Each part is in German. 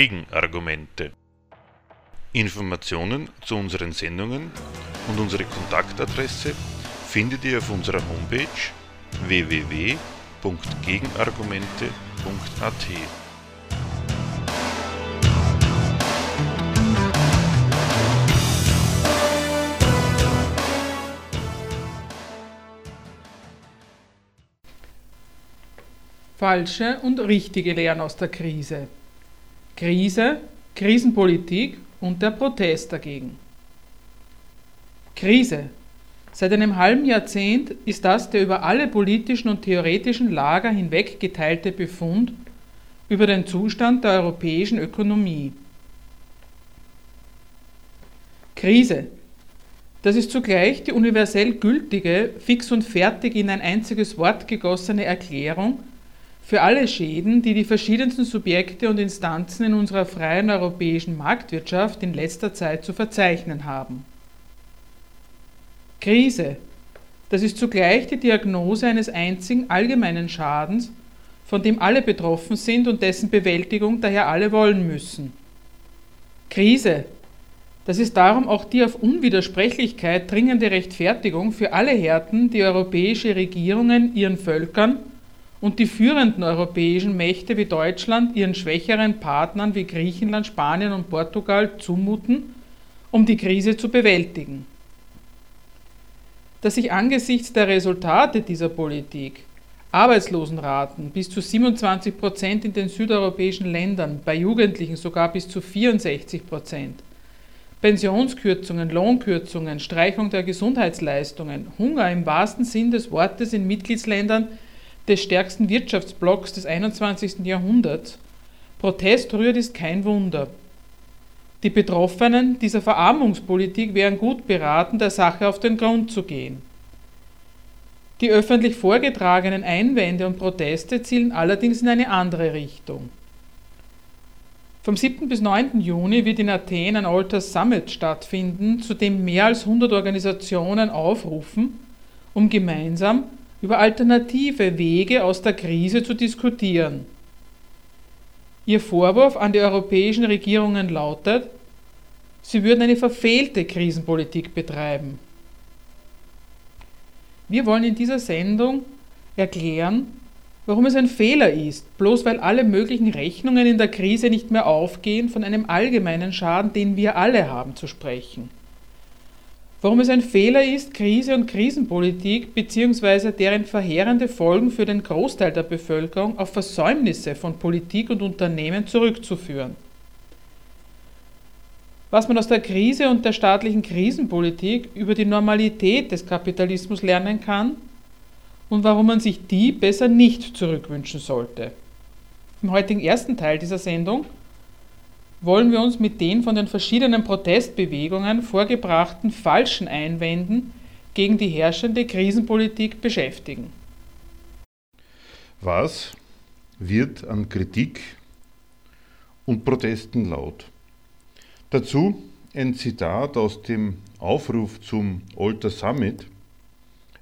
Gegenargumente. Informationen zu unseren Sendungen und unsere Kontaktadresse findet ihr auf unserer Homepage www.gegenargumente.at. Falsche und richtige Lehren aus der Krise. Krise, Krisenpolitik und der Protest dagegen. Krise. Seit einem halben Jahrzehnt ist das der über alle politischen und theoretischen Lager hinweg geteilte Befund über den Zustand der europäischen Ökonomie. Krise. Das ist zugleich die universell gültige, fix und fertig in ein einziges Wort gegossene Erklärung für alle Schäden, die die verschiedensten Subjekte und Instanzen in unserer freien europäischen Marktwirtschaft in letzter Zeit zu verzeichnen haben. Krise, das ist zugleich die Diagnose eines einzigen allgemeinen Schadens, von dem alle betroffen sind und dessen Bewältigung daher alle wollen müssen. Krise, das ist darum auch die auf Unwidersprechlichkeit dringende Rechtfertigung für alle Härten, die europäische Regierungen ihren Völkern und die führenden europäischen Mächte wie Deutschland ihren schwächeren Partnern wie Griechenland, Spanien und Portugal zumuten, um die Krise zu bewältigen. Dass sich angesichts der Resultate dieser Politik Arbeitslosenraten bis zu 27 Prozent in den südeuropäischen Ländern, bei Jugendlichen sogar bis zu 64 Prozent, Pensionskürzungen, Lohnkürzungen, Streichung der Gesundheitsleistungen, Hunger im wahrsten Sinn des Wortes in Mitgliedsländern des stärksten Wirtschaftsblocks des 21. Jahrhunderts. Protest rührt ist kein Wunder. Die Betroffenen dieser Verarmungspolitik wären gut beraten, der Sache auf den Grund zu gehen. Die öffentlich vorgetragenen Einwände und Proteste zielen allerdings in eine andere Richtung. Vom 7. bis 9. Juni wird in Athen ein Alters Summit stattfinden, zu dem mehr als 100 Organisationen aufrufen, um gemeinsam über alternative Wege aus der Krise zu diskutieren. Ihr Vorwurf an die europäischen Regierungen lautet, sie würden eine verfehlte Krisenpolitik betreiben. Wir wollen in dieser Sendung erklären, warum es ein Fehler ist, bloß weil alle möglichen Rechnungen in der Krise nicht mehr aufgehen, von einem allgemeinen Schaden, den wir alle haben, zu sprechen warum es ein Fehler ist, Krise und Krisenpolitik bzw. deren verheerende Folgen für den Großteil der Bevölkerung auf Versäumnisse von Politik und Unternehmen zurückzuführen. Was man aus der Krise und der staatlichen Krisenpolitik über die Normalität des Kapitalismus lernen kann und warum man sich die besser nicht zurückwünschen sollte. Im heutigen ersten Teil dieser Sendung wollen wir uns mit den von den verschiedenen Protestbewegungen vorgebrachten falschen Einwänden gegen die herrschende Krisenpolitik beschäftigen. Was wird an Kritik und Protesten laut? Dazu ein Zitat aus dem Aufruf zum Alter Summit,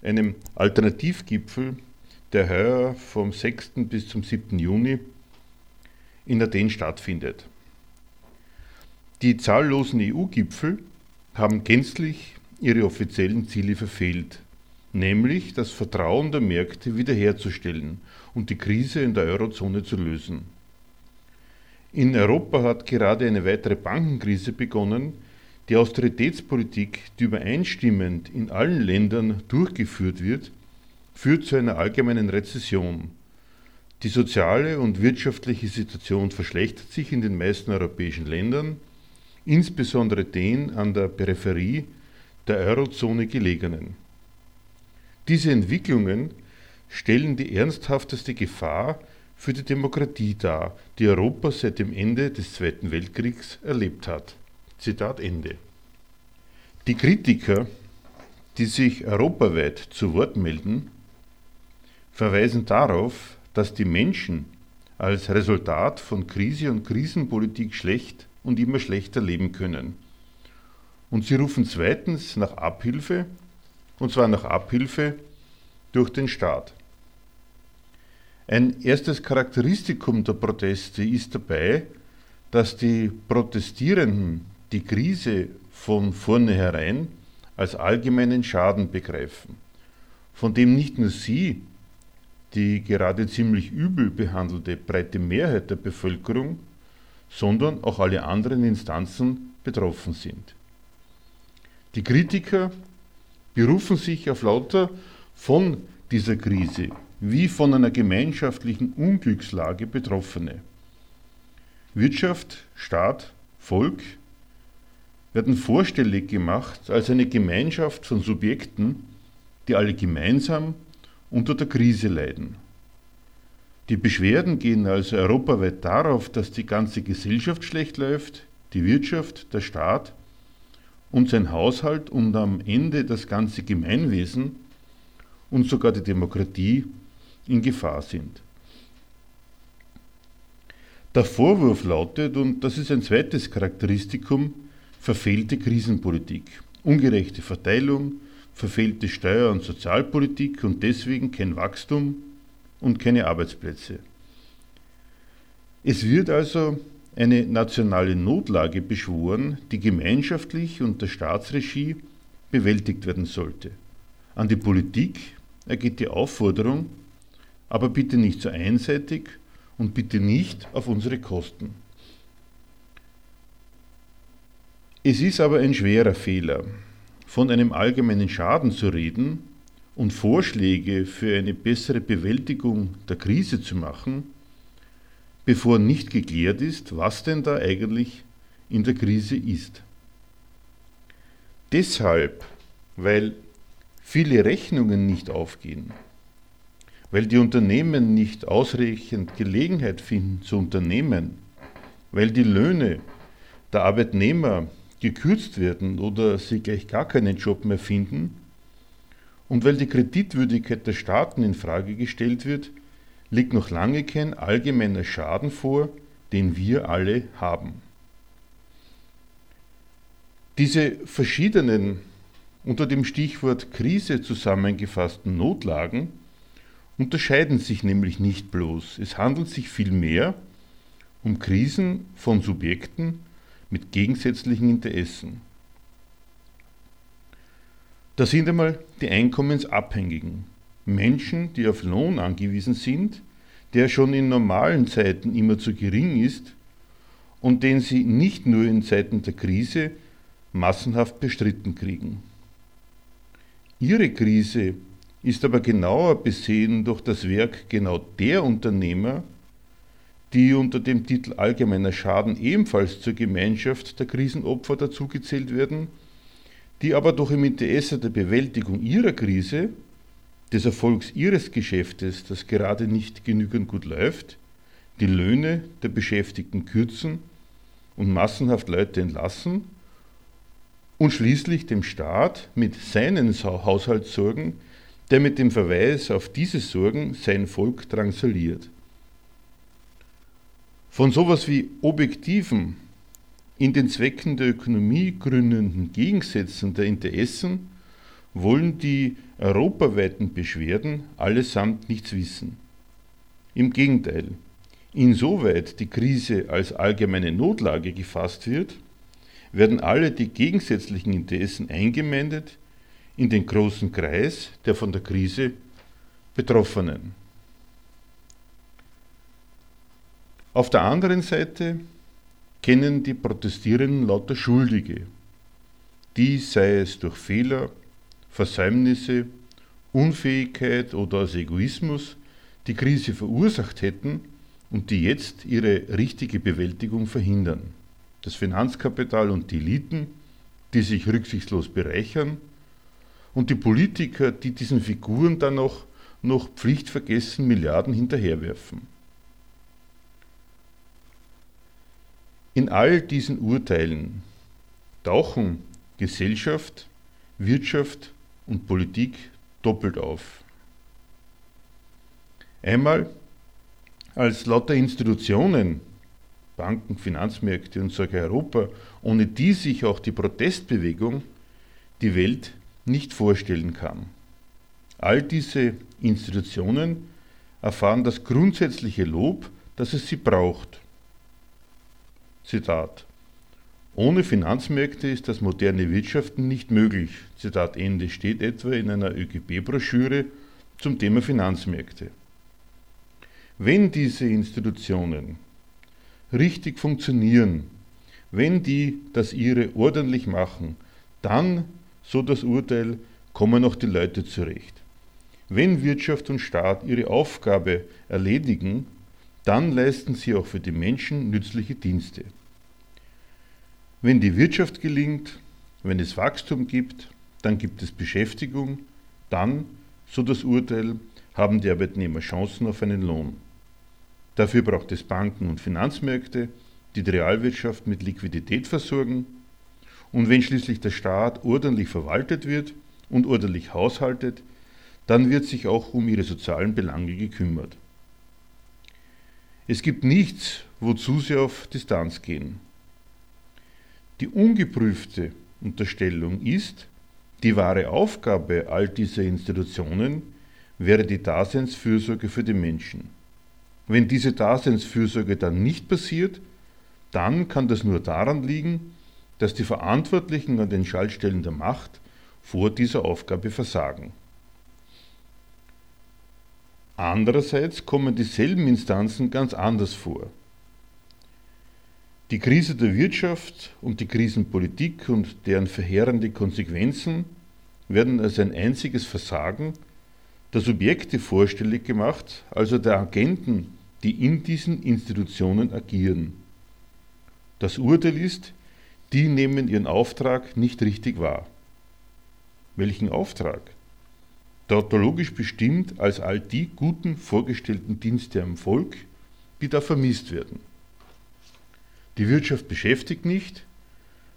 einem Alternativgipfel, der heuer vom 6. bis zum 7. Juni in Athen stattfindet. Die zahllosen EU-Gipfel haben gänzlich ihre offiziellen Ziele verfehlt, nämlich das Vertrauen der Märkte wiederherzustellen und die Krise in der Eurozone zu lösen. In Europa hat gerade eine weitere Bankenkrise begonnen. Die Austeritätspolitik, die übereinstimmend in allen Ländern durchgeführt wird, führt zu einer allgemeinen Rezession. Die soziale und wirtschaftliche Situation verschlechtert sich in den meisten europäischen Ländern insbesondere den an der Peripherie der Eurozone gelegenen. Diese Entwicklungen stellen die ernsthafteste Gefahr für die Demokratie dar, die Europa seit dem Ende des Zweiten Weltkriegs erlebt hat. Zitat Ende. Die Kritiker, die sich europaweit zu Wort melden, verweisen darauf, dass die Menschen als Resultat von Krise und Krisenpolitik schlecht und immer schlechter leben können. Und sie rufen zweitens nach Abhilfe, und zwar nach Abhilfe durch den Staat. Ein erstes Charakteristikum der Proteste ist dabei, dass die Protestierenden die Krise von vornherein als allgemeinen Schaden begreifen, von dem nicht nur sie, die gerade ziemlich übel behandelte breite Mehrheit der Bevölkerung, sondern auch alle anderen Instanzen betroffen sind. Die Kritiker berufen sich auf lauter von dieser Krise wie von einer gemeinschaftlichen Unglückslage Betroffene. Wirtschaft, Staat, Volk werden vorstellig gemacht als eine Gemeinschaft von Subjekten, die alle gemeinsam unter der Krise leiden. Die Beschwerden gehen also europaweit darauf, dass die ganze Gesellschaft schlecht läuft, die Wirtschaft, der Staat und sein Haushalt und am Ende das ganze Gemeinwesen und sogar die Demokratie in Gefahr sind. Der Vorwurf lautet, und das ist ein zweites Charakteristikum, verfehlte Krisenpolitik, ungerechte Verteilung, verfehlte Steuer- und Sozialpolitik und deswegen kein Wachstum und keine Arbeitsplätze. Es wird also eine nationale Notlage beschworen, die gemeinschaftlich unter Staatsregie bewältigt werden sollte. An die Politik ergeht die Aufforderung, aber bitte nicht so einseitig und bitte nicht auf unsere Kosten. Es ist aber ein schwerer Fehler, von einem allgemeinen Schaden zu reden und Vorschläge für eine bessere Bewältigung der Krise zu machen, bevor nicht geklärt ist, was denn da eigentlich in der Krise ist. Deshalb, weil viele Rechnungen nicht aufgehen, weil die Unternehmen nicht ausreichend Gelegenheit finden zu unternehmen, weil die Löhne der Arbeitnehmer gekürzt werden oder sie gleich gar keinen Job mehr finden und weil die Kreditwürdigkeit der Staaten in Frage gestellt wird, liegt noch lange kein allgemeiner Schaden vor, den wir alle haben. Diese verschiedenen unter dem Stichwort Krise zusammengefassten Notlagen unterscheiden sich nämlich nicht bloß. Es handelt sich vielmehr um Krisen von Subjekten mit gegensätzlichen Interessen. Da sind einmal die Einkommensabhängigen, Menschen, die auf Lohn angewiesen sind, der schon in normalen Zeiten immer zu gering ist und den sie nicht nur in Zeiten der Krise massenhaft bestritten kriegen. Ihre Krise ist aber genauer besehen durch das Werk genau der Unternehmer, die unter dem Titel Allgemeiner Schaden ebenfalls zur Gemeinschaft der Krisenopfer dazugezählt werden, die aber doch im Interesse der Bewältigung ihrer Krise, des Erfolgs ihres Geschäftes, das gerade nicht genügend gut läuft, die Löhne der Beschäftigten kürzen und massenhaft Leute entlassen und schließlich dem Staat mit seinen Haushaltssorgen der mit dem Verweis auf diese Sorgen sein Volk drangsaliert. Von sowas wie objektiven, in den Zwecken der Ökonomie gründenden Gegensätzen der Interessen wollen die europaweiten Beschwerden allesamt nichts wissen. Im Gegenteil, insoweit die Krise als allgemeine Notlage gefasst wird, werden alle die gegensätzlichen Interessen eingemeindet in den großen Kreis der von der Krise Betroffenen. Auf der anderen Seite kennen die Protestierenden lauter Schuldige, die, sei es durch Fehler, Versäumnisse, Unfähigkeit oder aus Egoismus, die Krise verursacht hätten und die jetzt ihre richtige Bewältigung verhindern. Das Finanzkapital und die Eliten, die sich rücksichtslos bereichern und die Politiker, die diesen Figuren dann noch, noch pflichtvergessen Milliarden hinterherwerfen. In all diesen Urteilen tauchen Gesellschaft, Wirtschaft und Politik doppelt auf. Einmal als lauter Institutionen, Banken, Finanzmärkte und sogar Europa, ohne die sich auch die Protestbewegung die Welt nicht vorstellen kann. All diese Institutionen erfahren das grundsätzliche Lob, dass es sie braucht. Zitat, ohne Finanzmärkte ist das moderne Wirtschaften nicht möglich. Zitat Ende steht etwa in einer ÖGB-Broschüre zum Thema Finanzmärkte. Wenn diese Institutionen richtig funktionieren, wenn die das ihre ordentlich machen, dann, so das Urteil, kommen auch die Leute zurecht. Wenn Wirtschaft und Staat ihre Aufgabe erledigen, dann leisten sie auch für die Menschen nützliche Dienste. Wenn die Wirtschaft gelingt, wenn es Wachstum gibt, dann gibt es Beschäftigung, dann, so das Urteil, haben die Arbeitnehmer Chancen auf einen Lohn. Dafür braucht es Banken und Finanzmärkte, die die Realwirtschaft mit Liquidität versorgen. Und wenn schließlich der Staat ordentlich verwaltet wird und ordentlich haushaltet, dann wird sich auch um ihre sozialen Belange gekümmert. Es gibt nichts, wozu sie auf Distanz gehen. Die ungeprüfte Unterstellung ist, die wahre Aufgabe all dieser Institutionen wäre die Daseinsfürsorge für die Menschen. Wenn diese Daseinsfürsorge dann nicht passiert, dann kann das nur daran liegen, dass die Verantwortlichen an den Schaltstellen der Macht vor dieser Aufgabe versagen. Andererseits kommen dieselben Instanzen ganz anders vor. Die Krise der Wirtschaft und die Krisenpolitik und deren verheerende Konsequenzen werden als ein einziges Versagen der Subjekte vorstellig gemacht, also der Agenten, die in diesen Institutionen agieren. Das Urteil ist, die nehmen ihren Auftrag nicht richtig wahr. Welchen Auftrag? Tautologisch bestimmt als all die guten vorgestellten Dienste am Volk, die da vermisst werden. Die Wirtschaft beschäftigt nicht,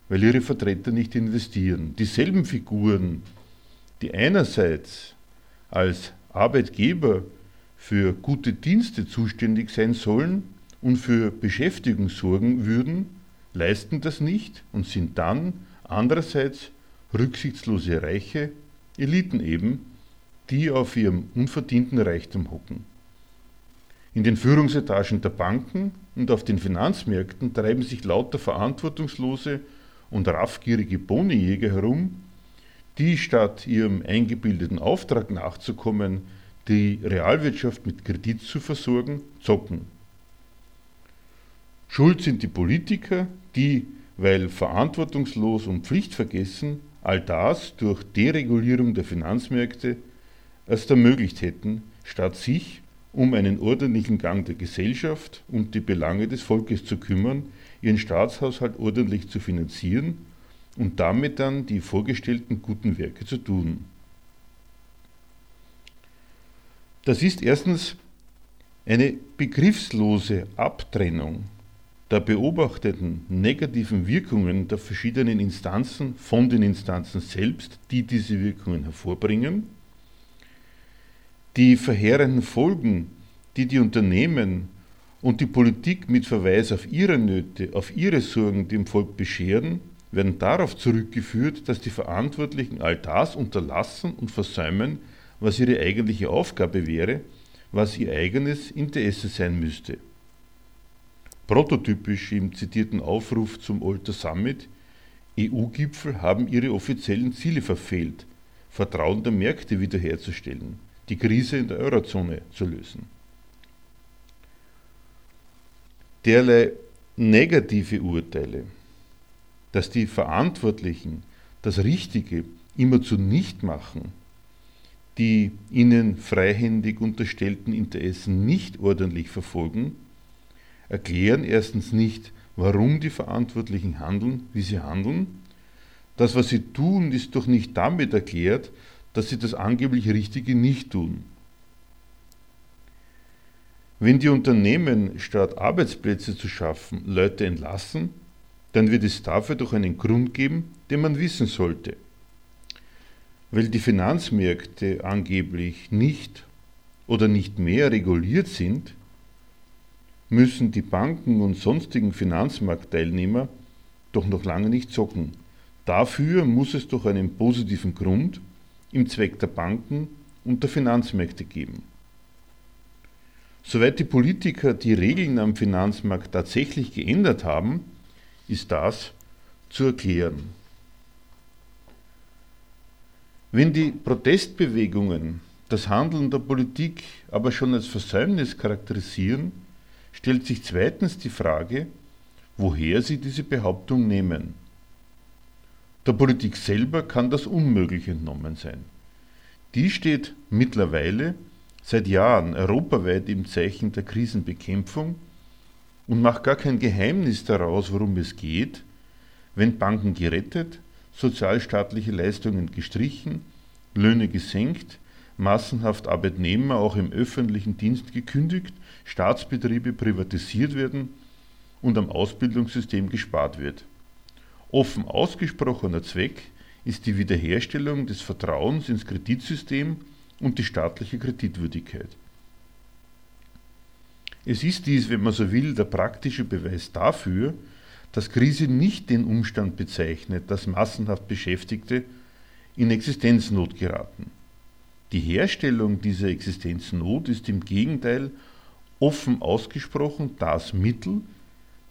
weil ihre Vertreter nicht investieren. Dieselben Figuren, die einerseits als Arbeitgeber für gute Dienste zuständig sein sollen und für Beschäftigung sorgen würden, leisten das nicht und sind dann andererseits rücksichtslose Reiche, Eliten eben, die auf ihrem unverdienten Reichtum hocken. In den Führungsetagen der Banken und auf den Finanzmärkten treiben sich lauter verantwortungslose und raffgierige Bonijäger herum, die statt ihrem eingebildeten Auftrag nachzukommen, die Realwirtschaft mit Kredit zu versorgen, zocken. Schuld sind die Politiker, die, weil verantwortungslos und pflichtvergessen, all das durch Deregulierung der Finanzmärkte erst ermöglicht hätten, statt sich um einen ordentlichen Gang der Gesellschaft und die Belange des Volkes zu kümmern, ihren Staatshaushalt ordentlich zu finanzieren und damit dann die vorgestellten guten Werke zu tun. Das ist erstens eine begriffslose Abtrennung der beobachteten negativen Wirkungen der verschiedenen Instanzen von den Instanzen selbst, die diese Wirkungen hervorbringen die verheerenden Folgen, die die Unternehmen und die Politik mit Verweis auf ihre Nöte, auf ihre Sorgen dem Volk bescheren, werden darauf zurückgeführt, dass die Verantwortlichen all das unterlassen und versäumen, was ihre eigentliche Aufgabe wäre, was ihr eigenes Interesse sein müsste. Prototypisch im zitierten Aufruf zum Alter Summit, EU-Gipfel haben ihre offiziellen Ziele verfehlt, Vertrauen der Märkte wiederherzustellen die Krise in der Eurozone zu lösen. Derlei negative Urteile, dass die Verantwortlichen das Richtige immerzu nicht machen, die ihnen freihändig unterstellten Interessen nicht ordentlich verfolgen, erklären erstens nicht, warum die Verantwortlichen handeln, wie sie handeln. Das, was sie tun, ist doch nicht damit erklärt, dass sie das angeblich Richtige nicht tun. Wenn die Unternehmen statt Arbeitsplätze zu schaffen Leute entlassen, dann wird es dafür doch einen Grund geben, den man wissen sollte. Weil die Finanzmärkte angeblich nicht oder nicht mehr reguliert sind, müssen die Banken und sonstigen Finanzmarktteilnehmer doch noch lange nicht zocken. Dafür muss es doch einen positiven Grund im Zweck der Banken und der Finanzmärkte geben. Soweit die Politiker die Regeln am Finanzmarkt tatsächlich geändert haben, ist das zu erklären. Wenn die Protestbewegungen das Handeln der Politik aber schon als Versäumnis charakterisieren, stellt sich zweitens die Frage, woher sie diese Behauptung nehmen. Der Politik selber kann das unmöglich entnommen sein. Die steht mittlerweile seit Jahren europaweit im Zeichen der Krisenbekämpfung und macht gar kein Geheimnis daraus, worum es geht, wenn Banken gerettet, sozialstaatliche Leistungen gestrichen, Löhne gesenkt, massenhaft Arbeitnehmer auch im öffentlichen Dienst gekündigt, Staatsbetriebe privatisiert werden und am Ausbildungssystem gespart wird. Offen ausgesprochener Zweck ist die Wiederherstellung des Vertrauens ins Kreditsystem und die staatliche Kreditwürdigkeit. Es ist dies, wenn man so will, der praktische Beweis dafür, dass Krise nicht den Umstand bezeichnet, dass massenhaft Beschäftigte in Existenznot geraten. Die Herstellung dieser Existenznot ist im Gegenteil offen ausgesprochen das Mittel,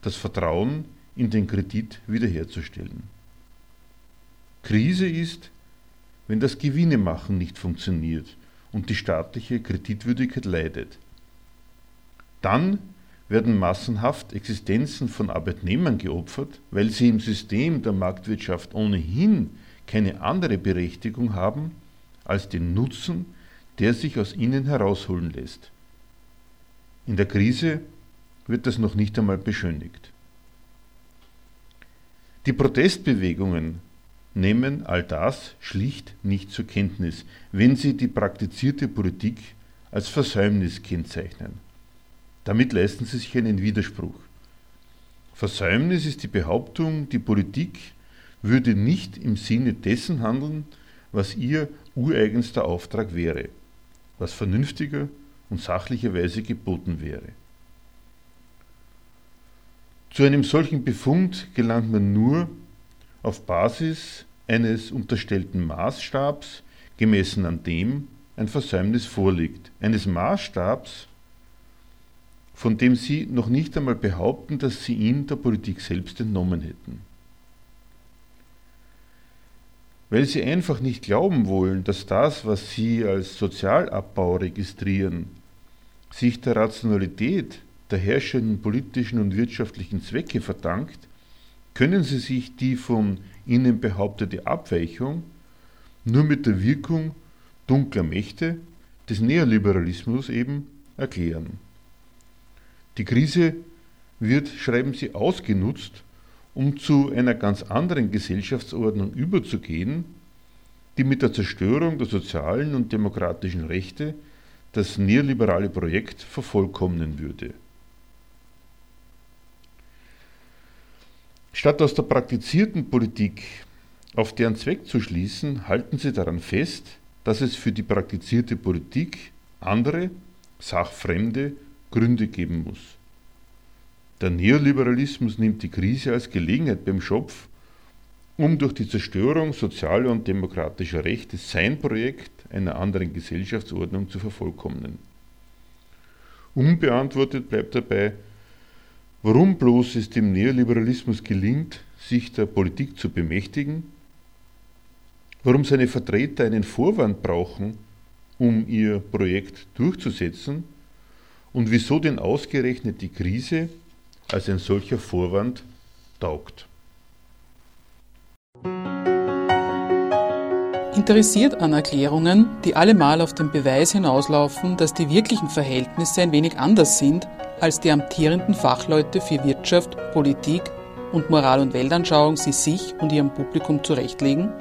das Vertrauen in den Kredit wiederherzustellen. Krise ist, wenn das Gewinnemachen nicht funktioniert und die staatliche Kreditwürdigkeit leidet. Dann werden massenhaft Existenzen von Arbeitnehmern geopfert, weil sie im System der Marktwirtschaft ohnehin keine andere Berechtigung haben als den Nutzen, der sich aus ihnen herausholen lässt. In der Krise wird das noch nicht einmal beschönigt. Die Protestbewegungen nehmen all das schlicht nicht zur Kenntnis, wenn sie die praktizierte Politik als Versäumnis kennzeichnen. Damit leisten sie sich einen Widerspruch. Versäumnis ist die Behauptung, die Politik würde nicht im Sinne dessen handeln, was ihr ureigenster Auftrag wäre, was vernünftiger und sachlicherweise geboten wäre. Zu einem solchen Befund gelangt man nur auf Basis eines unterstellten Maßstabs, gemessen an dem ein Versäumnis vorliegt, eines Maßstabs, von dem Sie noch nicht einmal behaupten, dass Sie ihn der Politik selbst entnommen hätten. Weil Sie einfach nicht glauben wollen, dass das, was Sie als Sozialabbau registrieren, sich der Rationalität der herrschenden politischen und wirtschaftlichen Zwecke verdankt, können Sie sich die von Ihnen behauptete Abweichung nur mit der Wirkung dunkler Mächte des Neoliberalismus eben erklären. Die Krise wird, schreiben sie, ausgenutzt, um zu einer ganz anderen Gesellschaftsordnung überzugehen, die mit der Zerstörung der sozialen und demokratischen Rechte das neoliberale Projekt vervollkommnen würde. Statt aus der praktizierten Politik auf deren Zweck zu schließen, halten sie daran fest, dass es für die praktizierte Politik andere, sachfremde Gründe geben muss. Der Neoliberalismus nimmt die Krise als Gelegenheit beim Schopf, um durch die Zerstörung sozialer und demokratischer Rechte sein Projekt einer anderen Gesellschaftsordnung zu vervollkommnen. Unbeantwortet bleibt dabei, warum bloß es dem Neoliberalismus gelingt, sich der Politik zu bemächtigen, warum seine Vertreter einen Vorwand brauchen, um ihr Projekt durchzusetzen und wieso denn ausgerechnet die Krise als ein solcher Vorwand taugt. Interessiert an Erklärungen, die allemal auf den Beweis hinauslaufen, dass die wirklichen Verhältnisse ein wenig anders sind, als die amtierenden Fachleute für Wirtschaft, Politik und Moral- und Weltanschauung sie sich und ihrem Publikum zurechtlegen?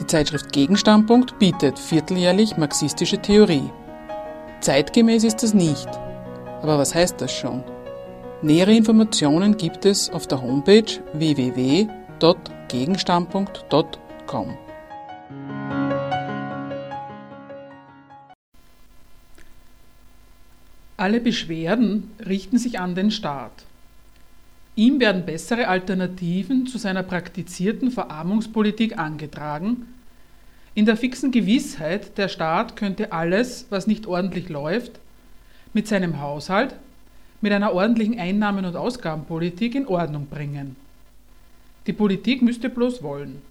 Die Zeitschrift Gegenstandpunkt bietet vierteljährlich marxistische Theorie. Zeitgemäß ist das nicht. Aber was heißt das schon? Nähere Informationen gibt es auf der Homepage www.gegenstandpunkt.com. Alle Beschwerden richten sich an den Staat. Ihm werden bessere Alternativen zu seiner praktizierten Verarmungspolitik angetragen, in der fixen Gewissheit, der Staat könnte alles, was nicht ordentlich läuft, mit seinem Haushalt, mit einer ordentlichen Einnahmen- und Ausgabenpolitik in Ordnung bringen. Die Politik müsste bloß wollen.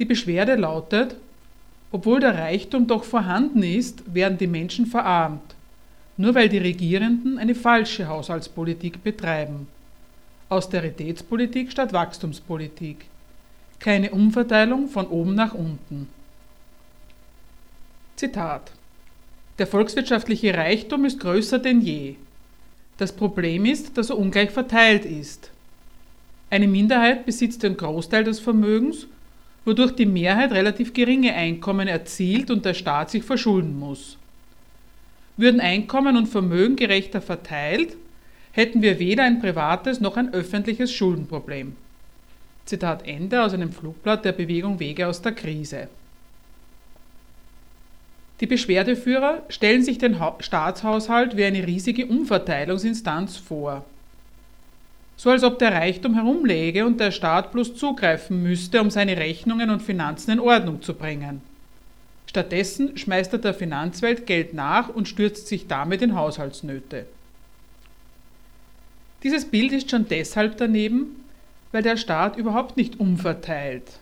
Die Beschwerde lautet, obwohl der Reichtum doch vorhanden ist, werden die Menschen verarmt, nur weil die Regierenden eine falsche Haushaltspolitik betreiben. Austeritätspolitik statt Wachstumspolitik. Keine Umverteilung von oben nach unten. Zitat Der volkswirtschaftliche Reichtum ist größer denn je. Das Problem ist, dass er ungleich verteilt ist. Eine Minderheit besitzt den Großteil des Vermögens wodurch die Mehrheit relativ geringe Einkommen erzielt und der Staat sich verschulden muss. Würden Einkommen und Vermögen gerechter verteilt, hätten wir weder ein privates noch ein öffentliches Schuldenproblem. Zitat Ende aus einem Flugblatt der Bewegung Wege aus der Krise. Die Beschwerdeführer stellen sich den Staatshaushalt wie eine riesige Umverteilungsinstanz vor so als ob der Reichtum herumläge und der Staat bloß zugreifen müsste, um seine Rechnungen und Finanzen in Ordnung zu bringen. Stattdessen schmeißt er der Finanzwelt Geld nach und stürzt sich damit in Haushaltsnöte. Dieses Bild ist schon deshalb daneben, weil der Staat überhaupt nicht umverteilt.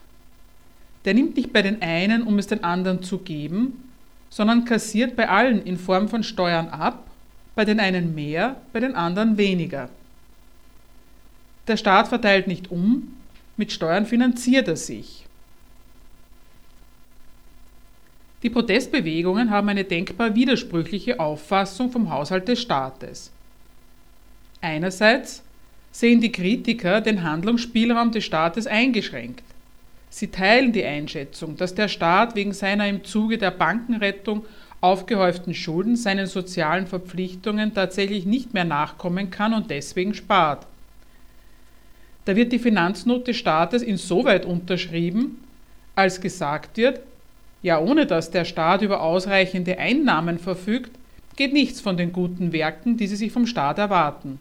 Der nimmt nicht bei den einen, um es den anderen zu geben, sondern kassiert bei allen in Form von Steuern ab, bei den einen mehr, bei den anderen weniger. Der Staat verteilt nicht um, mit Steuern finanziert er sich. Die Protestbewegungen haben eine denkbar widersprüchliche Auffassung vom Haushalt des Staates. Einerseits sehen die Kritiker den Handlungsspielraum des Staates eingeschränkt. Sie teilen die Einschätzung, dass der Staat wegen seiner im Zuge der Bankenrettung aufgehäuften Schulden seinen sozialen Verpflichtungen tatsächlich nicht mehr nachkommen kann und deswegen spart. Da wird die Finanznot des Staates insoweit unterschrieben, als gesagt wird, ja ohne dass der Staat über ausreichende Einnahmen verfügt, geht nichts von den guten Werken, die sie sich vom Staat erwarten.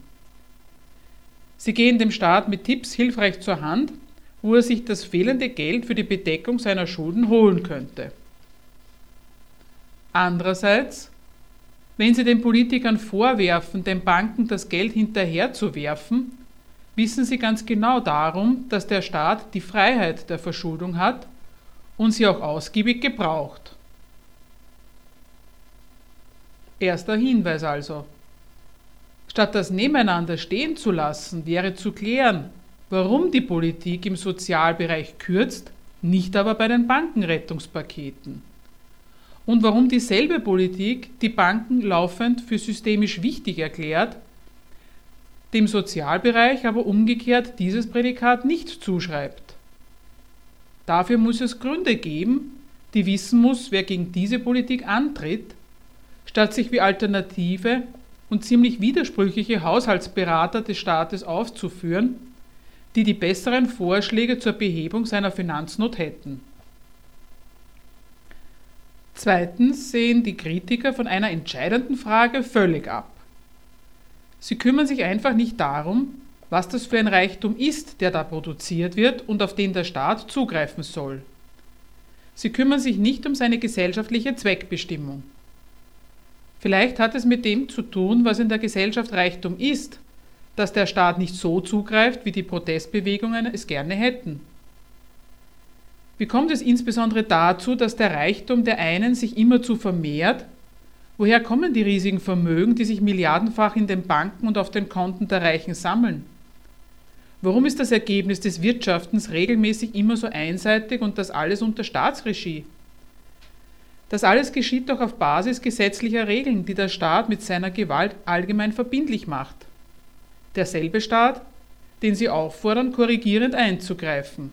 Sie gehen dem Staat mit Tipps hilfreich zur Hand, wo er sich das fehlende Geld für die Bedeckung seiner Schulden holen könnte. Andererseits, wenn Sie den Politikern vorwerfen, den Banken das Geld hinterherzuwerfen, wissen sie ganz genau darum, dass der Staat die Freiheit der Verschuldung hat und sie auch ausgiebig gebraucht. Erster Hinweis also. Statt das nebeneinander stehen zu lassen, wäre zu klären, warum die Politik im Sozialbereich kürzt, nicht aber bei den Bankenrettungspaketen. Und warum dieselbe Politik die Banken laufend für systemisch wichtig erklärt, dem Sozialbereich aber umgekehrt dieses Prädikat nicht zuschreibt. Dafür muss es Gründe geben, die wissen muss, wer gegen diese Politik antritt, statt sich wie alternative und ziemlich widersprüchliche Haushaltsberater des Staates aufzuführen, die die besseren Vorschläge zur Behebung seiner Finanznot hätten. Zweitens sehen die Kritiker von einer entscheidenden Frage völlig ab. Sie kümmern sich einfach nicht darum, was das für ein Reichtum ist, der da produziert wird und auf den der Staat zugreifen soll. Sie kümmern sich nicht um seine gesellschaftliche Zweckbestimmung. Vielleicht hat es mit dem zu tun, was in der Gesellschaft Reichtum ist, dass der Staat nicht so zugreift, wie die Protestbewegungen es gerne hätten. Wie kommt es insbesondere dazu, dass der Reichtum der einen sich immerzu vermehrt Woher kommen die riesigen Vermögen, die sich milliardenfach in den Banken und auf den Konten der Reichen sammeln? Warum ist das Ergebnis des Wirtschaftens regelmäßig immer so einseitig und das alles unter Staatsregie? Das alles geschieht doch auf Basis gesetzlicher Regeln, die der Staat mit seiner Gewalt allgemein verbindlich macht. Derselbe Staat, den sie auffordern, korrigierend einzugreifen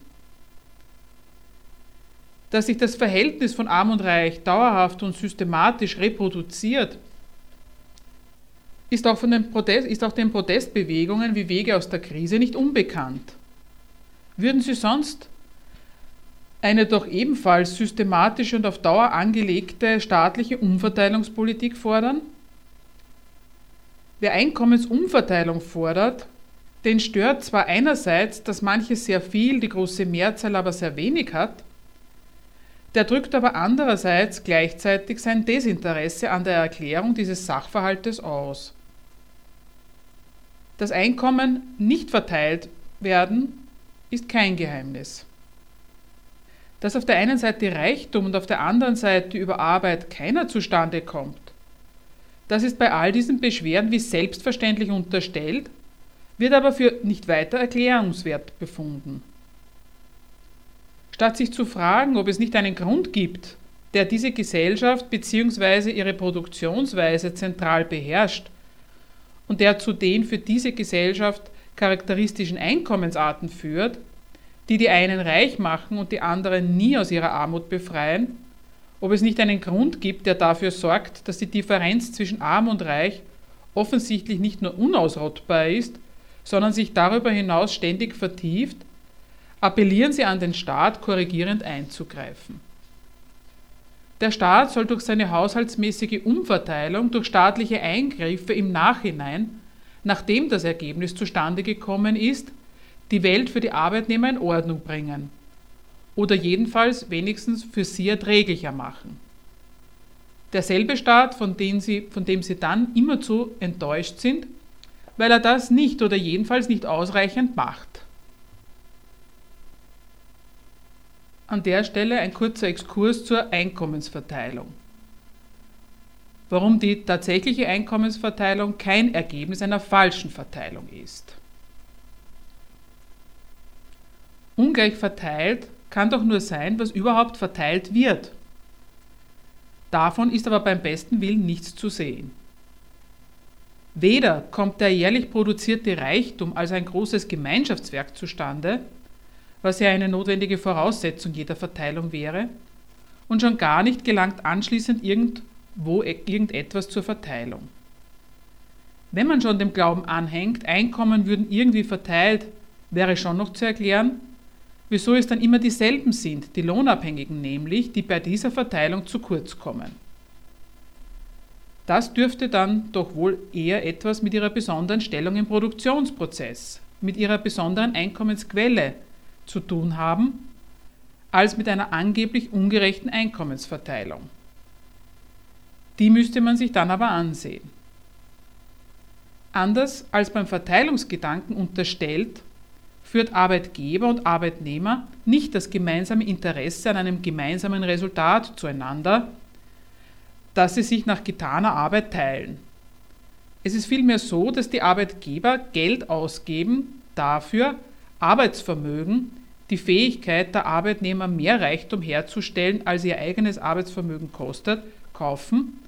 dass sich das Verhältnis von Arm und Reich dauerhaft und systematisch reproduziert, ist auch, von den Protest, ist auch den Protestbewegungen wie Wege aus der Krise nicht unbekannt. Würden sie sonst eine doch ebenfalls systematische und auf Dauer angelegte staatliche Umverteilungspolitik fordern? Wer Einkommensumverteilung fordert, den stört zwar einerseits, dass manches sehr viel, die große Mehrzahl aber sehr wenig hat, der drückt aber andererseits gleichzeitig sein Desinteresse an der Erklärung dieses Sachverhaltes aus. Das Einkommen nicht verteilt werden ist kein Geheimnis. Dass auf der einen Seite Reichtum und auf der anderen Seite über Arbeit keiner zustande kommt, das ist bei all diesen Beschwerden wie selbstverständlich unterstellt, wird aber für nicht weiter erklärungswert befunden. Statt sich zu fragen, ob es nicht einen Grund gibt, der diese Gesellschaft bzw. ihre Produktionsweise zentral beherrscht und der zu den für diese Gesellschaft charakteristischen Einkommensarten führt, die die einen reich machen und die anderen nie aus ihrer Armut befreien, ob es nicht einen Grund gibt, der dafür sorgt, dass die Differenz zwischen arm und reich offensichtlich nicht nur unausrottbar ist, sondern sich darüber hinaus ständig vertieft appellieren sie an den Staat, korrigierend einzugreifen. Der Staat soll durch seine haushaltsmäßige Umverteilung, durch staatliche Eingriffe im Nachhinein, nachdem das Ergebnis zustande gekommen ist, die Welt für die Arbeitnehmer in Ordnung bringen oder jedenfalls wenigstens für sie erträglicher machen. Derselbe Staat, von dem, sie, von dem sie dann immerzu enttäuscht sind, weil er das nicht oder jedenfalls nicht ausreichend macht. An der Stelle ein kurzer Exkurs zur Einkommensverteilung. Warum die tatsächliche Einkommensverteilung kein Ergebnis einer falschen Verteilung ist. Ungleich verteilt kann doch nur sein, was überhaupt verteilt wird. Davon ist aber beim besten Willen nichts zu sehen. Weder kommt der jährlich produzierte Reichtum als ein großes Gemeinschaftswerk zustande, was ja eine notwendige Voraussetzung jeder Verteilung wäre, und schon gar nicht gelangt anschließend irgendwo e-, irgendetwas zur Verteilung. Wenn man schon dem Glauben anhängt, Einkommen würden irgendwie verteilt, wäre schon noch zu erklären, wieso es dann immer dieselben sind, die Lohnabhängigen nämlich, die bei dieser Verteilung zu kurz kommen. Das dürfte dann doch wohl eher etwas mit ihrer besonderen Stellung im Produktionsprozess, mit ihrer besonderen Einkommensquelle, zu tun haben, als mit einer angeblich ungerechten Einkommensverteilung. Die müsste man sich dann aber ansehen. Anders als beim Verteilungsgedanken unterstellt, führt Arbeitgeber und Arbeitnehmer nicht das gemeinsame Interesse an einem gemeinsamen Resultat zueinander, dass sie sich nach getaner Arbeit teilen. Es ist vielmehr so, dass die Arbeitgeber Geld ausgeben dafür, Arbeitsvermögen, die Fähigkeit der Arbeitnehmer mehr Reichtum herzustellen, als ihr eigenes Arbeitsvermögen kostet, kaufen,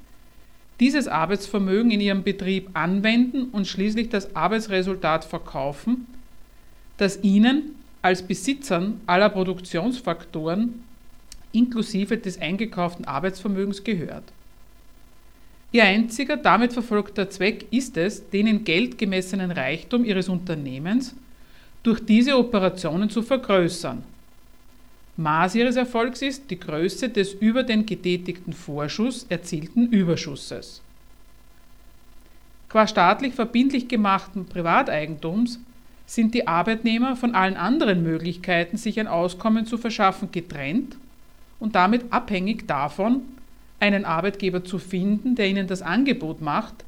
dieses Arbeitsvermögen in ihrem Betrieb anwenden und schließlich das Arbeitsresultat verkaufen, das ihnen als Besitzern aller Produktionsfaktoren inklusive des eingekauften Arbeitsvermögens gehört. Ihr einziger damit verfolgter Zweck ist es, den in Geld gemessenen Reichtum ihres Unternehmens durch diese Operationen zu vergrößern. Maß ihres Erfolgs ist die Größe des über den getätigten Vorschuss erzielten Überschusses. Qua staatlich verbindlich gemachten Privateigentums sind die Arbeitnehmer von allen anderen Möglichkeiten, sich ein Auskommen zu verschaffen, getrennt und damit abhängig davon, einen Arbeitgeber zu finden, der ihnen das Angebot macht,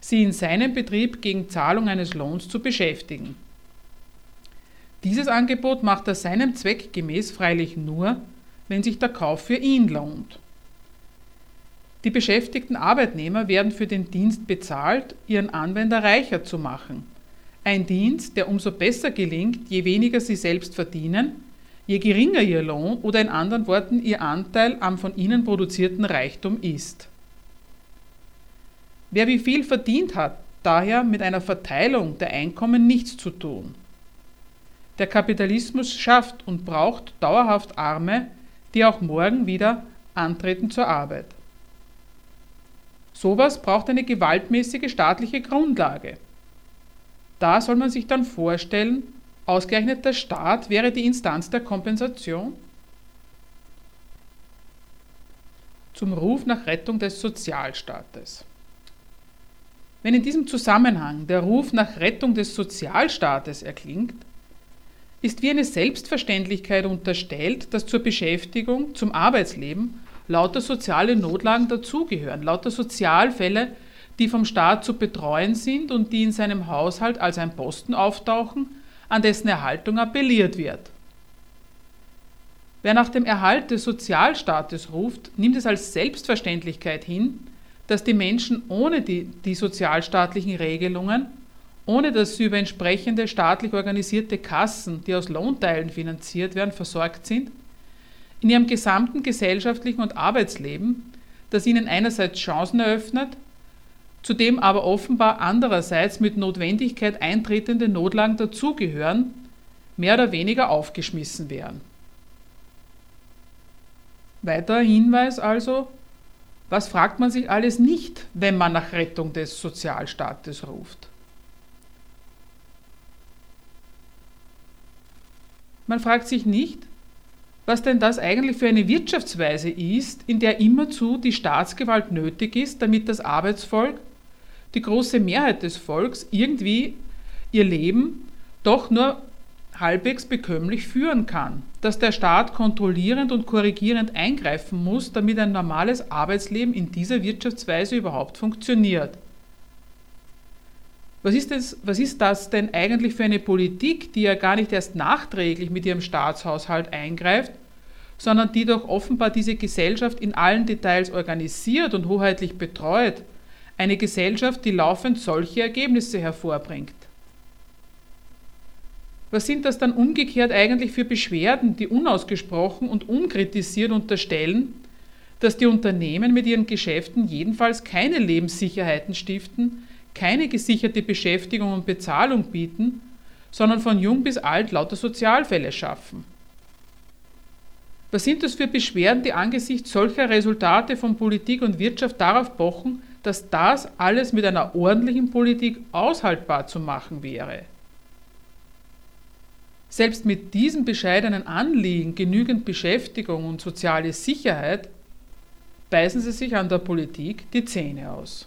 sie in seinem Betrieb gegen Zahlung eines Lohns zu beschäftigen. Dieses Angebot macht er seinem Zweck gemäß freilich nur, wenn sich der Kauf für ihn lohnt. Die beschäftigten Arbeitnehmer werden für den Dienst bezahlt, ihren Anwender reicher zu machen. Ein Dienst, der umso besser gelingt, je weniger sie selbst verdienen, je geringer ihr Lohn oder in anderen Worten ihr Anteil am von ihnen produzierten Reichtum ist. Wer wie viel verdient hat, daher mit einer Verteilung der Einkommen nichts zu tun. Der Kapitalismus schafft und braucht dauerhaft Arme, die auch morgen wieder antreten zur Arbeit. Sowas braucht eine gewaltmäßige staatliche Grundlage. Da soll man sich dann vorstellen, ausgerechnet der Staat wäre die Instanz der Kompensation? Zum Ruf nach Rettung des Sozialstaates. Wenn in diesem Zusammenhang der Ruf nach Rettung des Sozialstaates erklingt, ist wie eine Selbstverständlichkeit unterstellt, dass zur Beschäftigung, zum Arbeitsleben lauter soziale Notlagen dazugehören, lauter Sozialfälle, die vom Staat zu betreuen sind und die in seinem Haushalt als ein Posten auftauchen, an dessen Erhaltung appelliert wird. Wer nach dem Erhalt des Sozialstaates ruft, nimmt es als Selbstverständlichkeit hin, dass die Menschen ohne die, die sozialstaatlichen Regelungen, ohne dass sie über entsprechende staatlich organisierte Kassen, die aus Lohnteilen finanziert werden, versorgt sind, in ihrem gesamten gesellschaftlichen und Arbeitsleben, das ihnen einerseits Chancen eröffnet, zudem aber offenbar andererseits mit Notwendigkeit eintretende Notlagen dazugehören, mehr oder weniger aufgeschmissen werden. Weiterer Hinweis also, was fragt man sich alles nicht, wenn man nach Rettung des Sozialstaates ruft? Man fragt sich nicht, was denn das eigentlich für eine Wirtschaftsweise ist, in der immerzu die Staatsgewalt nötig ist, damit das Arbeitsvolk, die große Mehrheit des Volks, irgendwie ihr Leben doch nur halbwegs bekömmlich führen kann, dass der Staat kontrollierend und korrigierend eingreifen muss, damit ein normales Arbeitsleben in dieser Wirtschaftsweise überhaupt funktioniert. Was ist, das, was ist das denn eigentlich für eine Politik, die ja gar nicht erst nachträglich mit ihrem Staatshaushalt eingreift, sondern die doch offenbar diese Gesellschaft in allen Details organisiert und hoheitlich betreut, eine Gesellschaft, die laufend solche Ergebnisse hervorbringt? Was sind das dann umgekehrt eigentlich für Beschwerden, die unausgesprochen und unkritisiert unterstellen, dass die Unternehmen mit ihren Geschäften jedenfalls keine Lebenssicherheiten stiften, keine gesicherte Beschäftigung und Bezahlung bieten, sondern von jung bis alt lauter Sozialfälle schaffen? Was sind das für Beschwerden, die angesichts solcher Resultate von Politik und Wirtschaft darauf pochen, dass das alles mit einer ordentlichen Politik aushaltbar zu machen wäre? Selbst mit diesem bescheidenen Anliegen, genügend Beschäftigung und soziale Sicherheit, beißen sie sich an der Politik die Zähne aus.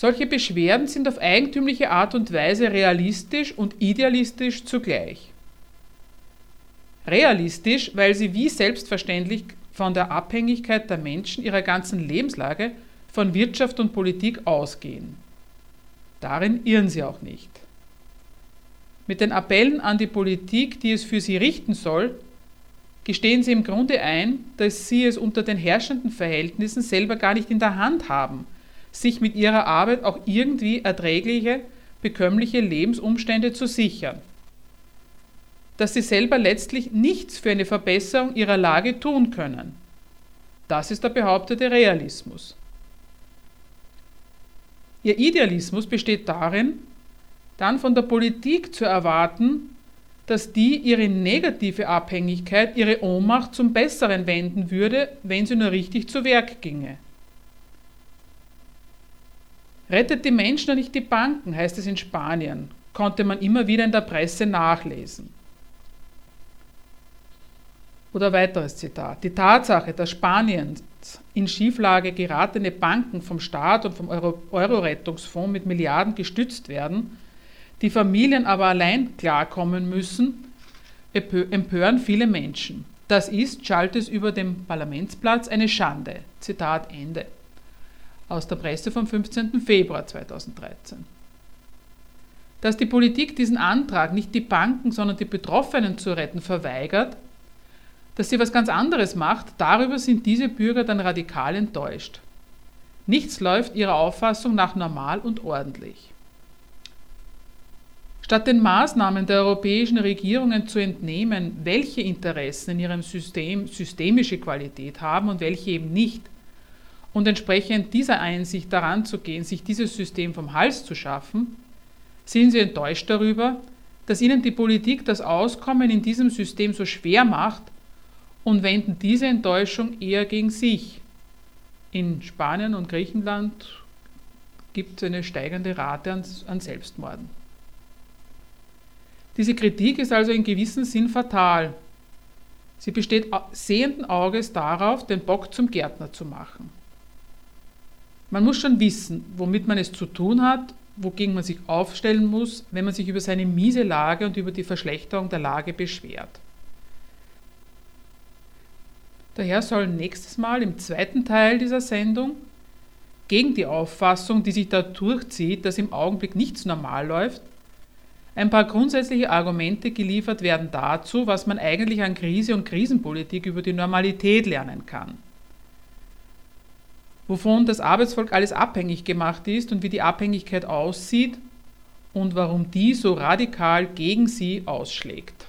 Solche Beschwerden sind auf eigentümliche Art und Weise realistisch und idealistisch zugleich. Realistisch, weil sie wie selbstverständlich von der Abhängigkeit der Menschen ihrer ganzen Lebenslage von Wirtschaft und Politik ausgehen. Darin irren sie auch nicht. Mit den Appellen an die Politik, die es für sie richten soll, gestehen sie im Grunde ein, dass sie es unter den herrschenden Verhältnissen selber gar nicht in der Hand haben, sich mit ihrer Arbeit auch irgendwie erträgliche, bekömmliche Lebensumstände zu sichern. Dass sie selber letztlich nichts für eine Verbesserung ihrer Lage tun können. Das ist der behauptete Realismus. Ihr Idealismus besteht darin, dann von der Politik zu erwarten, dass die ihre negative Abhängigkeit, ihre Ohnmacht zum Besseren wenden würde, wenn sie nur richtig zu Werk ginge. Rettet die Menschen und nicht die Banken, heißt es in Spanien, konnte man immer wieder in der Presse nachlesen. Oder weiteres Zitat. Die Tatsache, dass Spaniens in Schieflage geratene Banken vom Staat und vom Euro-Rettungsfonds mit Milliarden gestützt werden, die Familien aber allein klarkommen müssen, empören viele Menschen. Das ist, schallt es über dem Parlamentsplatz, eine Schande. Zitat Ende. Aus der Presse vom 15. Februar 2013. Dass die Politik diesen Antrag, nicht die Banken, sondern die Betroffenen zu retten, verweigert, dass sie was ganz anderes macht, darüber sind diese Bürger dann radikal enttäuscht. Nichts läuft ihrer Auffassung nach normal und ordentlich. Statt den Maßnahmen der europäischen Regierungen zu entnehmen, welche Interessen in ihrem System systemische Qualität haben und welche eben nicht, und entsprechend dieser Einsicht daran zu gehen, sich dieses System vom Hals zu schaffen, sind sie enttäuscht darüber, dass ihnen die Politik das Auskommen in diesem System so schwer macht und wenden diese Enttäuschung eher gegen sich. In Spanien und Griechenland gibt es eine steigende Rate an, Selbstmorden. Diese Kritik ist also in gewissem Sinn fatal. Sie besteht sehenden Auges darauf, den Bock zum Gärtner zu machen. Man muss schon wissen, womit man es zu tun hat, wogegen man sich aufstellen muss, wenn man sich über seine miese Lage und über die Verschlechterung der Lage beschwert. Daher soll nächstes Mal im zweiten Teil dieser Sendung gegen die Auffassung, die sich da durchzieht, dass im Augenblick nichts normal läuft, ein paar grundsätzliche Argumente geliefert werden dazu, was man eigentlich an Krise und Krisenpolitik über die Normalität lernen kann. Wovon das Arbeitsvolk alles abhängig gemacht ist und wie die Abhängigkeit aussieht und warum die so radikal gegen sie ausschlägt.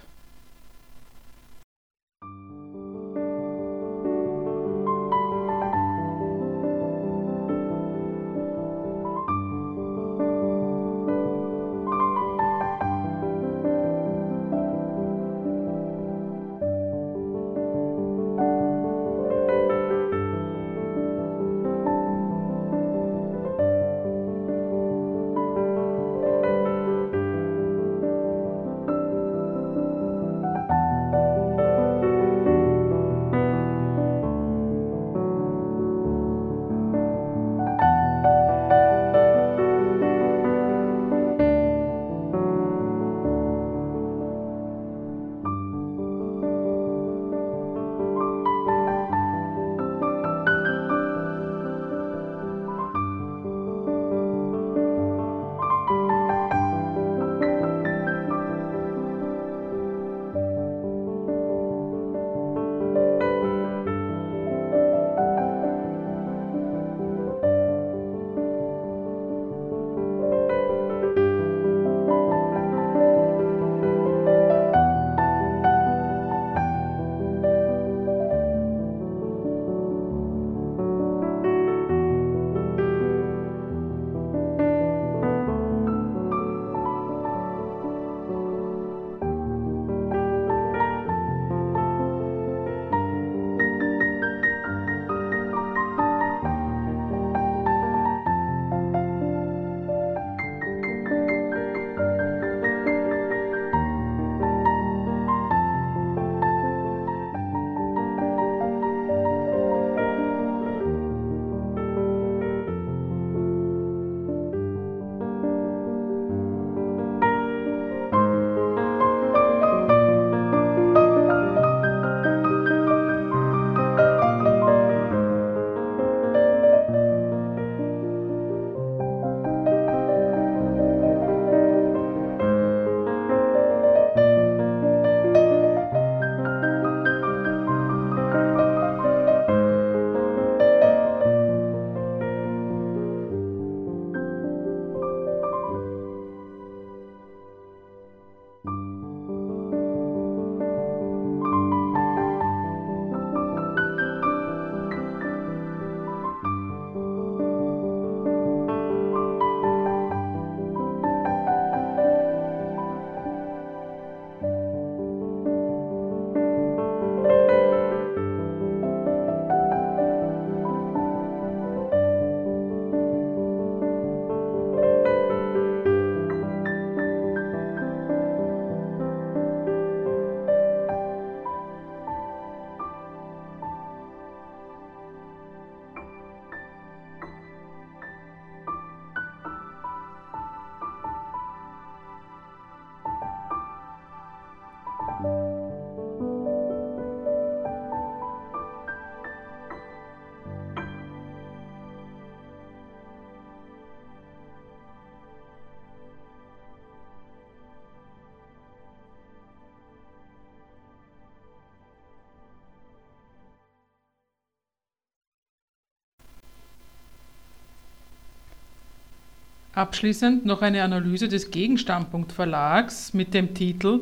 Abschließend noch eine Analyse des Gegenstandpunkt Verlags mit dem Titel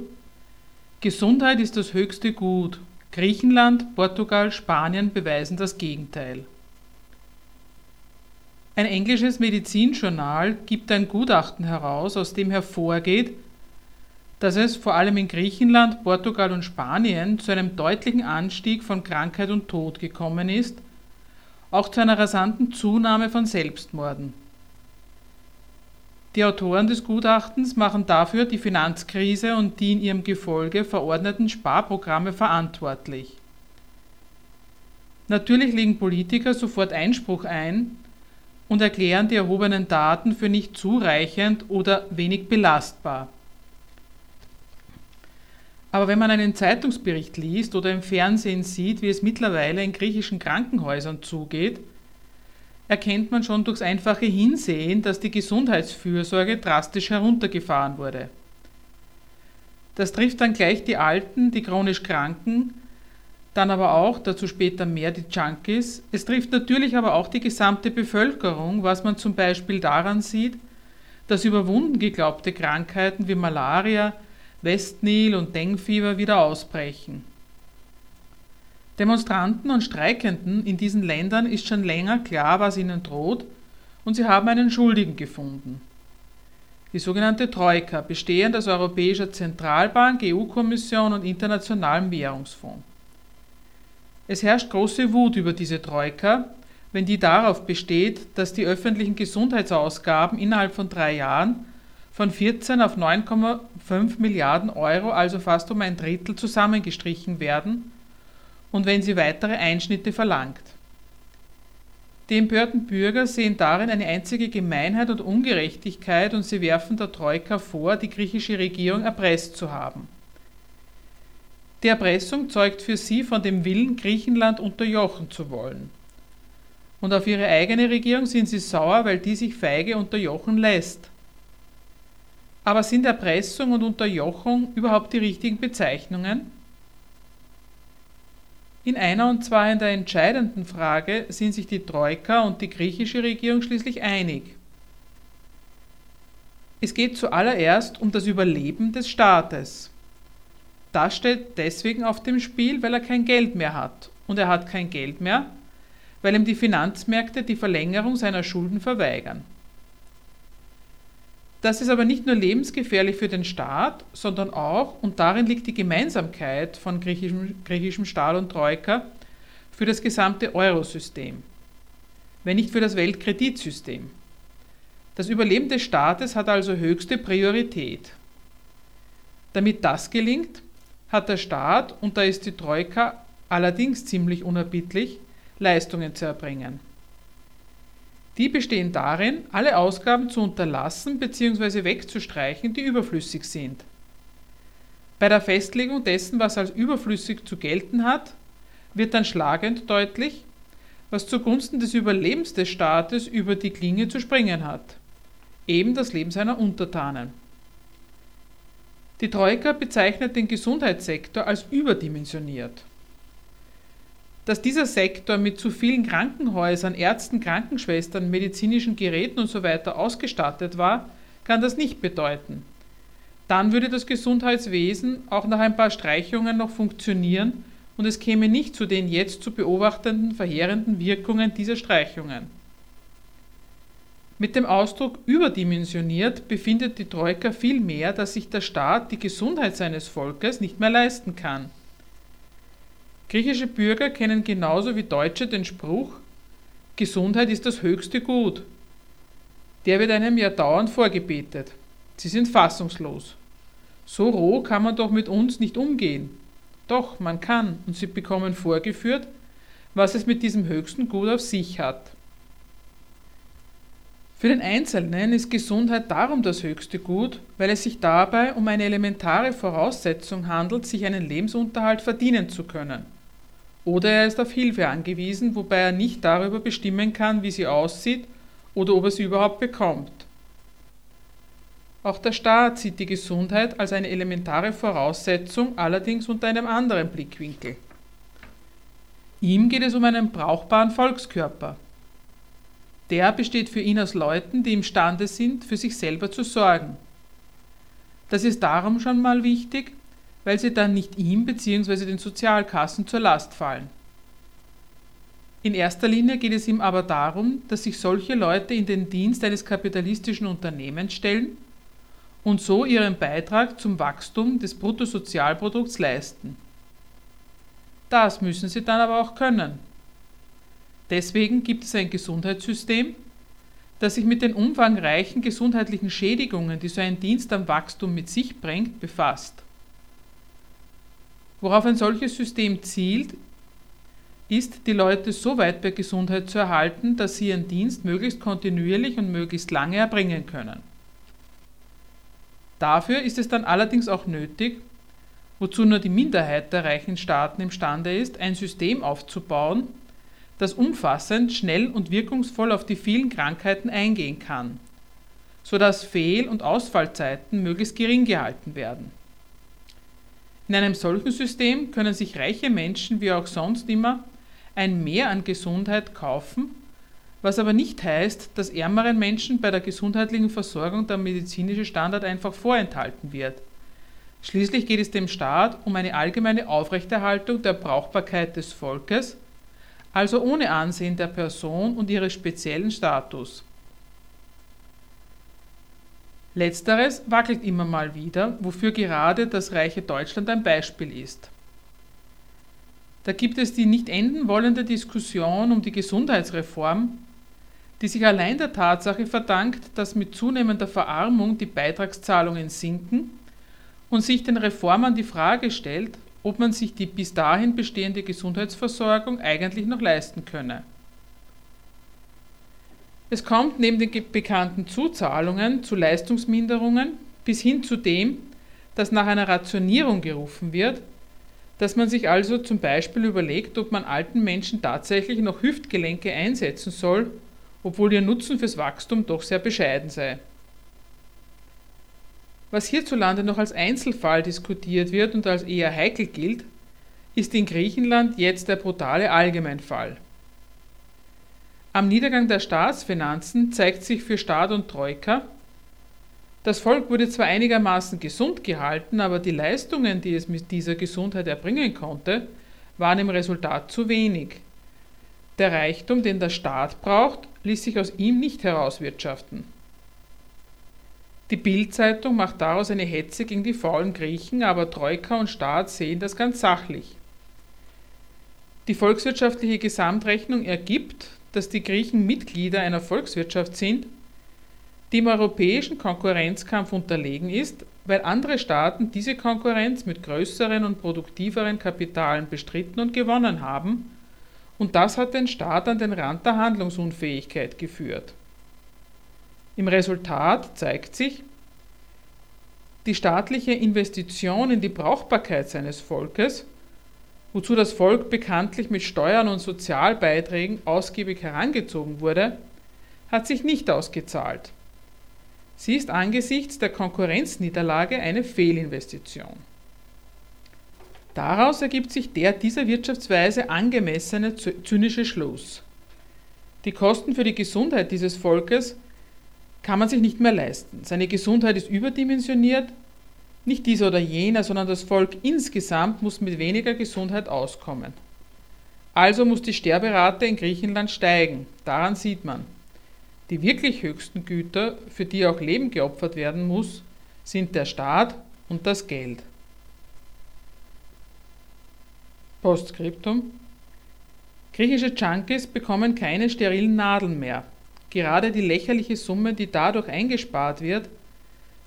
Gesundheit ist das höchste Gut. Griechenland, Portugal, Spanien beweisen das Gegenteil. Ein englisches Medizinjournal gibt ein Gutachten heraus, aus dem hervorgeht, dass es vor allem in Griechenland, Portugal und Spanien zu einem deutlichen Anstieg von Krankheit und Tod gekommen ist, auch zu einer rasanten Zunahme von Selbstmorden. Die Autoren des Gutachtens machen dafür die Finanzkrise und die in ihrem Gefolge verordneten Sparprogramme verantwortlich. Natürlich legen Politiker sofort Einspruch ein und erklären die erhobenen Daten für nicht zureichend oder wenig belastbar. Aber wenn man einen Zeitungsbericht liest oder im Fernsehen sieht, wie es mittlerweile in griechischen Krankenhäusern zugeht, erkennt man schon durchs einfache Hinsehen, dass die Gesundheitsfürsorge drastisch heruntergefahren wurde. Das trifft dann gleich die Alten, die chronisch Kranken, dann aber auch, dazu später mehr die Junkies. Es trifft natürlich aber auch die gesamte Bevölkerung, was man zum Beispiel daran sieht, dass überwunden geglaubte Krankheiten wie Malaria, Westnil und Dengfieber wieder ausbrechen. Demonstranten und Streikenden in diesen Ländern ist schon länger klar, was ihnen droht, und sie haben einen Schuldigen gefunden. Die sogenannte Troika, bestehend aus Europäischer Zentralbank, EU-Kommission und Internationalem Währungsfonds. Es herrscht große Wut über diese Troika, wenn die darauf besteht, dass die öffentlichen Gesundheitsausgaben innerhalb von drei Jahren von 14 auf 9,5 Milliarden Euro, also fast um ein Drittel, zusammengestrichen werden und wenn sie weitere Einschnitte verlangt. Die empörten Bürger sehen darin eine einzige Gemeinheit und Ungerechtigkeit und sie werfen der Troika vor, die griechische Regierung erpresst zu haben. Die Erpressung zeugt für sie von dem Willen, Griechenland unterjochen zu wollen. Und auf ihre eigene Regierung sind sie sauer, weil die sich feige unterjochen lässt. Aber sind Erpressung und Unterjochung überhaupt die richtigen Bezeichnungen? In einer und zwar in der entscheidenden Frage sind sich die Troika und die griechische Regierung schließlich einig. Es geht zuallererst um das Überleben des Staates. Das steht deswegen auf dem Spiel, weil er kein Geld mehr hat. Und er hat kein Geld mehr, weil ihm die Finanzmärkte die Verlängerung seiner Schulden verweigern. Das ist aber nicht nur lebensgefährlich für den Staat, sondern auch, und darin liegt die Gemeinsamkeit von griechischem, griechischem Staat und Troika, für das gesamte Eurosystem, wenn nicht für das Weltkreditsystem. Das Überleben des Staates hat also höchste Priorität. Damit das gelingt, hat der Staat, und da ist die Troika allerdings ziemlich unerbittlich, Leistungen zu erbringen. Die bestehen darin, alle Ausgaben zu unterlassen bzw. wegzustreichen, die überflüssig sind. Bei der Festlegung dessen, was als überflüssig zu gelten hat, wird dann schlagend deutlich, was zugunsten des Überlebens des Staates über die Klinge zu springen hat. Eben das Leben seiner Untertanen. Die Troika bezeichnet den Gesundheitssektor als überdimensioniert. Dass dieser Sektor mit zu vielen Krankenhäusern, Ärzten, Krankenschwestern, medizinischen Geräten usw. So ausgestattet war, kann das nicht bedeuten. Dann würde das Gesundheitswesen auch nach ein paar Streichungen noch funktionieren und es käme nicht zu den jetzt zu beobachtenden verheerenden Wirkungen dieser Streichungen. Mit dem Ausdruck überdimensioniert befindet die Troika vielmehr, dass sich der Staat die Gesundheit seines Volkes nicht mehr leisten kann. Griechische Bürger kennen genauso wie Deutsche den Spruch Gesundheit ist das höchste Gut. Der wird einem ja dauernd vorgebetet. Sie sind fassungslos. So roh kann man doch mit uns nicht umgehen. Doch, man kann, und sie bekommen vorgeführt, was es mit diesem höchsten Gut auf sich hat. Für den Einzelnen ist Gesundheit darum das höchste Gut, weil es sich dabei um eine elementare Voraussetzung handelt, sich einen Lebensunterhalt verdienen zu können. Oder er ist auf Hilfe angewiesen, wobei er nicht darüber bestimmen kann, wie sie aussieht oder ob er sie überhaupt bekommt. Auch der Staat sieht die Gesundheit als eine elementare Voraussetzung, allerdings unter einem anderen Blickwinkel. Ihm geht es um einen brauchbaren Volkskörper, der besteht für ihn aus Leuten, die imstande sind, für sich selber zu sorgen. Das ist darum schon mal wichtig, weil sie dann nicht ihm bzw. den Sozialkassen zur Last fallen. In erster Linie geht es ihm aber darum, dass sich solche Leute in den Dienst eines kapitalistischen Unternehmens stellen und so ihren Beitrag zum Wachstum des Bruttosozialprodukts leisten. Das müssen sie dann aber auch können. Deswegen gibt es ein Gesundheitssystem, das sich mit den umfangreichen gesundheitlichen Schädigungen, die so ein Dienst am Wachstum mit sich bringt, befasst. Worauf ein solches System zielt, ist, die Leute so weit bei Gesundheit zu erhalten, dass sie ihren Dienst möglichst kontinuierlich und möglichst lange erbringen können. Dafür ist es dann allerdings auch nötig, wozu nur die Minderheit der reichen Staaten imstande ist, ein System aufzubauen, das umfassend, schnell und wirkungsvoll auf die vielen Krankheiten eingehen kann, sodass Fehl- und Ausfallzeiten möglichst gering gehalten werden. In einem solchen System können sich reiche Menschen wie auch sonst immer ein Mehr an Gesundheit kaufen, was aber nicht heißt, dass ärmeren Menschen bei der gesundheitlichen Versorgung der medizinische Standard einfach vorenthalten wird. Schließlich geht es dem Staat um eine allgemeine Aufrechterhaltung der Brauchbarkeit des Volkes, also ohne Ansehen der Person und ihres speziellen Status. Letzteres wackelt immer mal wieder, wofür gerade das reiche Deutschland ein Beispiel ist. Da gibt es die nicht enden wollende Diskussion um die Gesundheitsreform, die sich allein der Tatsache verdankt, dass mit zunehmender Verarmung die Beitragszahlungen sinken und sich den Reformern die Frage stellt, ob man sich die bis dahin bestehende Gesundheitsversorgung eigentlich noch leisten könne. Es kommt neben den bekannten Zuzahlungen zu Leistungsminderungen bis hin zu dem, dass nach einer Rationierung gerufen wird, dass man sich also zum Beispiel überlegt, ob man alten Menschen tatsächlich noch Hüftgelenke einsetzen soll, obwohl ihr Nutzen fürs Wachstum doch sehr bescheiden sei. Was hierzulande noch als Einzelfall diskutiert wird und als eher heikel gilt, ist in Griechenland jetzt der brutale Allgemeinfall. Am Niedergang der Staatsfinanzen zeigt sich für Staat und Troika, das Volk wurde zwar einigermaßen gesund gehalten, aber die Leistungen, die es mit dieser Gesundheit erbringen konnte, waren im Resultat zu wenig. Der Reichtum, den der Staat braucht, ließ sich aus ihm nicht herauswirtschaften. Die Bild-Zeitung macht daraus eine Hetze gegen die faulen Griechen, aber Troika und Staat sehen das ganz sachlich. Die volkswirtschaftliche Gesamtrechnung ergibt, dass die Griechen Mitglieder einer Volkswirtschaft sind, die im europäischen Konkurrenzkampf unterlegen ist, weil andere Staaten diese Konkurrenz mit größeren und produktiveren Kapitalen bestritten und gewonnen haben, und das hat den Staat an den Rand der Handlungsunfähigkeit geführt. Im Resultat zeigt sich, die staatliche Investition in die Brauchbarkeit seines Volkes wozu das Volk bekanntlich mit Steuern und Sozialbeiträgen ausgiebig herangezogen wurde, hat sich nicht ausgezahlt. Sie ist angesichts der Konkurrenzniederlage eine Fehlinvestition. Daraus ergibt sich der dieser Wirtschaftsweise angemessene zynische Schluss. Die Kosten für die Gesundheit dieses Volkes kann man sich nicht mehr leisten. Seine Gesundheit ist überdimensioniert nicht dieser oder jener, sondern das Volk insgesamt muss mit weniger Gesundheit auskommen. Also muss die Sterberate in Griechenland steigen, daran sieht man. Die wirklich höchsten Güter, für die auch Leben geopfert werden muss, sind der Staat und das Geld. Postskriptum Griechische Junkies bekommen keine sterilen Nadeln mehr. Gerade die lächerliche Summe, die dadurch eingespart wird,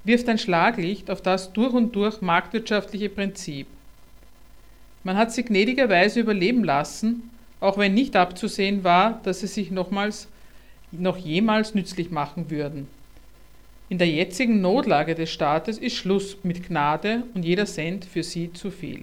wirft ein Schlaglicht auf das durch und durch marktwirtschaftliche Prinzip. Man hat sie gnädigerweise überleben lassen, auch wenn nicht abzusehen war, dass sie sich nochmals, noch jemals nützlich machen würden. In der jetzigen Notlage des Staates ist Schluss mit Gnade und jeder Cent für sie zu viel.